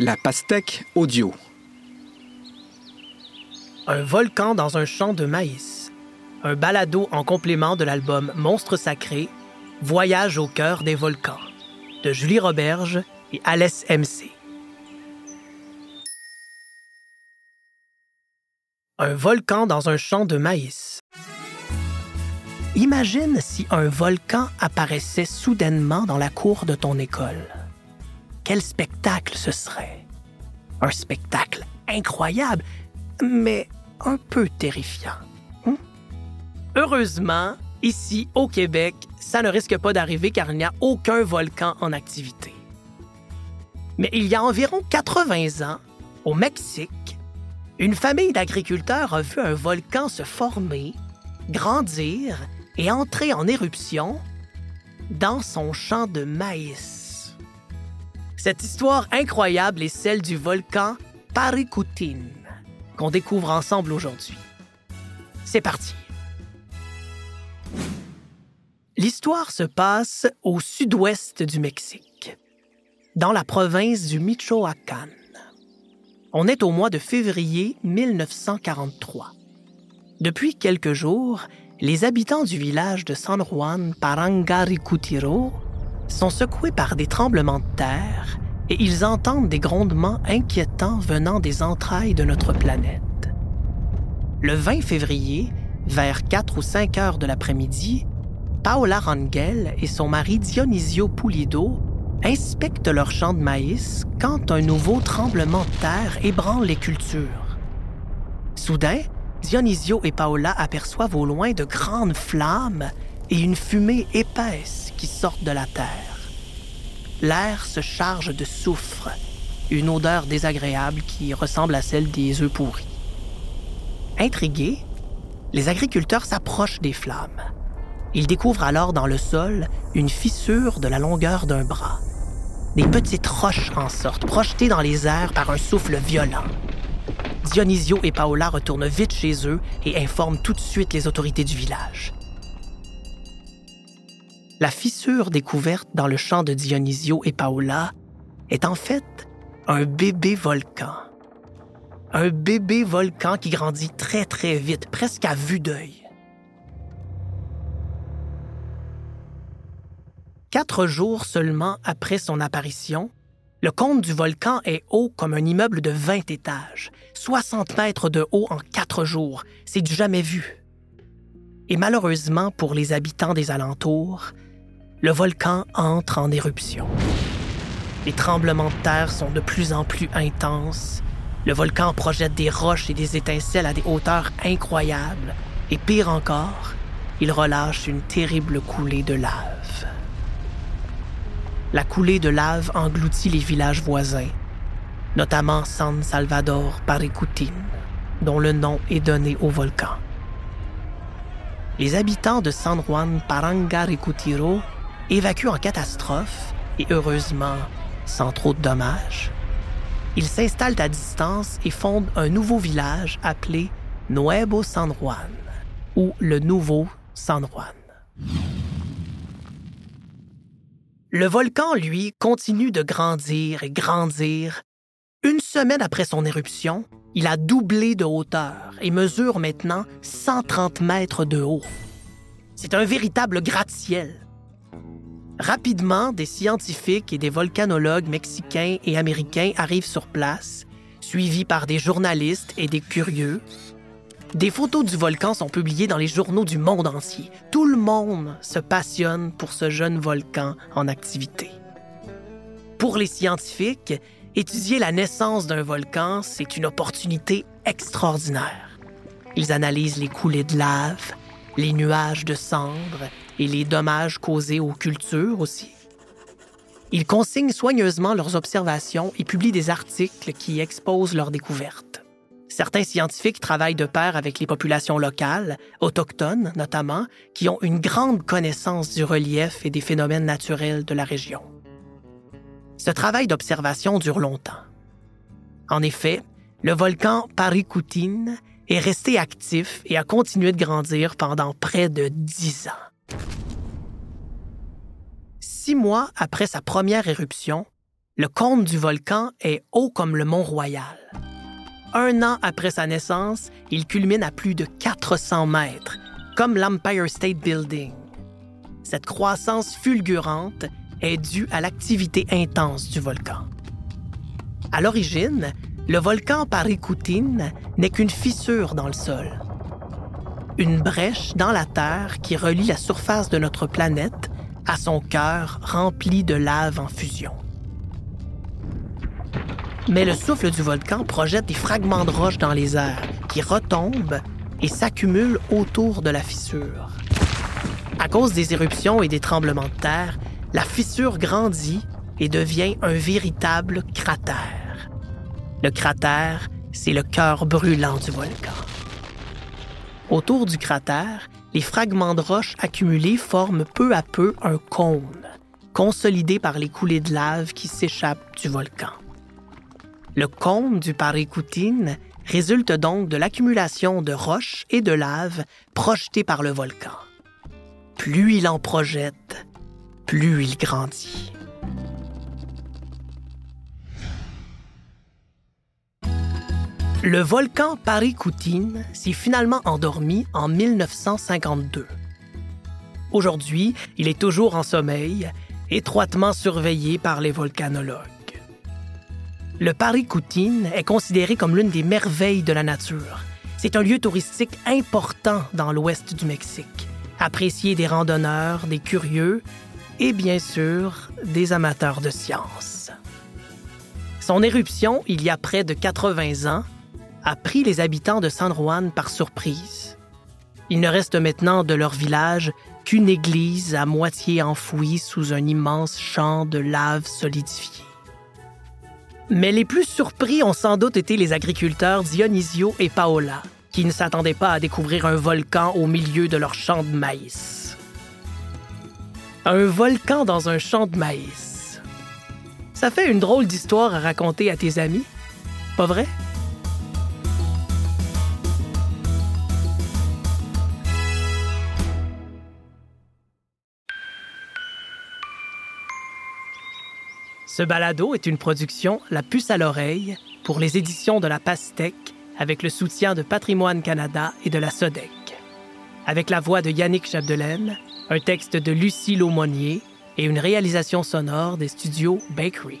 La pastèque audio. Un volcan dans un champ de maïs. Un balado en complément de l'album Monstre sacré, Voyage au cœur des volcans, de Julie Roberge et Alès MC. Un volcan dans un champ de maïs. Imagine si un volcan apparaissait soudainement dans la cour de ton école. Quel spectacle ce serait! Un spectacle incroyable, mais un peu terrifiant. hein? Heureusement, ici au Québec, ça ne risque pas d'arriver car il n'y a aucun volcan en activité. Mais il y a environ 80 ans, au Mexique, une famille d'agriculteurs a vu un volcan se former, grandir et entrer en éruption dans son champ de maïs. Cette histoire incroyable est celle du volcan Paricutin, qu'on découvre ensemble aujourd'hui. C'est parti. L'histoire se passe au sud-ouest du Mexique, dans la province du Michoacán. On est au mois de février 1943. Depuis quelques jours, les habitants du village de San Juan Parangaricutiro sont secoués par des tremblements de terre et ils entendent des grondements inquiétants venant des entrailles de notre planète. Le 20 février, vers 4 ou 5 heures de l'après-midi, Paola Rangel et son mari Dionisio Pulido inspectent leur champ de maïs quand un nouveau tremblement de terre ébranle les cultures. Soudain, Dionisio et Paola aperçoivent au loin de grandes flammes et une fumée épaisse qui sortent de la terre. L'air se charge de soufre, une odeur désagréable qui ressemble à celle des œufs pourris. Intrigués, les agriculteurs s'approchent des flammes. Ils découvrent alors dans le sol une fissure de la longueur d'un bras. Des petites roches en sortent, projetées dans les airs par un souffle violent. Dionisio et Paola retournent vite chez eux et informent tout de suite les autorités du village. La fissure découverte dans le champ de Dionisio et Paola est en fait un bébé volcan. Un bébé volcan qui grandit très très vite, presque à vue d'œil. Quatre jours seulement après son apparition, le cône du volcan est haut comme un immeuble de 20 étages, 60 mètres de haut en quatre jours. C'est du jamais vu. Et malheureusement pour les habitants des alentours, le volcan entre en éruption. Les tremblements de terre sont de plus en plus intenses. Le volcan projette des roches et des étincelles à des hauteurs incroyables. Et pire encore, il relâche une terrible coulée de lave. La coulée de lave engloutit les villages voisins, notamment San Salvador Paricutin, dont le nom est donné au volcan. Les habitants de San Juan Parangaricutiro évacuent en catastrophe et heureusement sans trop de dommages. Ils s'installent à distance et fondent un nouveau village appelé Nuevo San Juan ou le Nouveau San Juan. Le volcan, lui, continue de grandir et grandir. Une semaine après son éruption, il a doublé de hauteur et mesure maintenant 130 mètres de haut. C'est un véritable gratte-ciel. Rapidement, des scientifiques et des volcanologues mexicains et américains arrivent sur place, suivis par des journalistes et des curieux. Des photos du volcan sont publiées dans les journaux du monde entier. Tout le monde se passionne pour ce jeune volcan en activité. Pour les scientifiques, étudier la naissance d'un volcan, c'est une opportunité extraordinaire. Ils analysent les coulées de lave, les nuages de cendres et les dommages causés aux cultures aussi. Ils consignent soigneusement leurs observations et publient des articles qui exposent leurs découvertes. Certains scientifiques travaillent de pair avec les populations locales, autochtones notamment, qui ont une grande connaissance du relief et des phénomènes naturels de la région. Ce travail d'observation dure longtemps. En effet, le volcan Paricutin est resté actif et a continué de grandir pendant près de dix ans. Six mois après sa première éruption, Le cône du volcan est haut comme le Mont-Royal. Un an après sa naissance, il culmine à plus de 400 mètres, comme l'Empire State Building. Cette croissance fulgurante est due à l'activité intense du volcan. À l'origine, le volcan Parikutine n'est qu'une fissure dans le sol. Une brèche dans la Terre qui relie la surface de notre planète à son cœur rempli de lave en fusion. Mais le souffle du volcan projette des fragments de roche dans les airs qui retombent et s'accumulent autour de la fissure. À cause des éruptions et des tremblements de terre, la fissure grandit et devient un véritable cratère. Le cratère, c'est le cœur brûlant du volcan. Autour du cratère, les fragments de roche accumulés forment peu à peu un cône, consolidé par les coulées de lave qui s'échappent du volcan. Le cône du Parikutine résulte donc de l'accumulation de roches et de lave projetées par le volcan. Plus il en projette, plus il grandit. Le volcan Parikutine s'est finalement endormi en 1952. Aujourd'hui, il est toujours en sommeil, étroitement surveillé par les volcanologues. Le Parikutine est considéré comme l'une des merveilles de la nature. C'est un lieu touristique important dans l'ouest du Mexique, apprécié des randonneurs, des curieux et bien sûr des amateurs de science. Son éruption, il y a près de 80 ans, a pris les habitants de San Juan par surprise. Il ne reste maintenant de leur village qu'une église à moitié enfouie sous un immense champ de lave solidifiée. Mais les plus surpris ont sans doute été les agriculteurs Dionisio et Paola, qui ne s'attendaient pas à découvrir un volcan au milieu de leur champ de maïs. Un volcan dans un champ de maïs. Ça fait une drôle d'histoire à raconter à tes amis, pas vrai? Ce balado est une production La Puce à l'oreille pour les éditions de la Pastèque avec le soutien de Patrimoine Canada et de la SODEC. Avec la voix de Yannick Chapdelaine, un texte de Lucie Laumonier et une réalisation sonore des studios Bakery.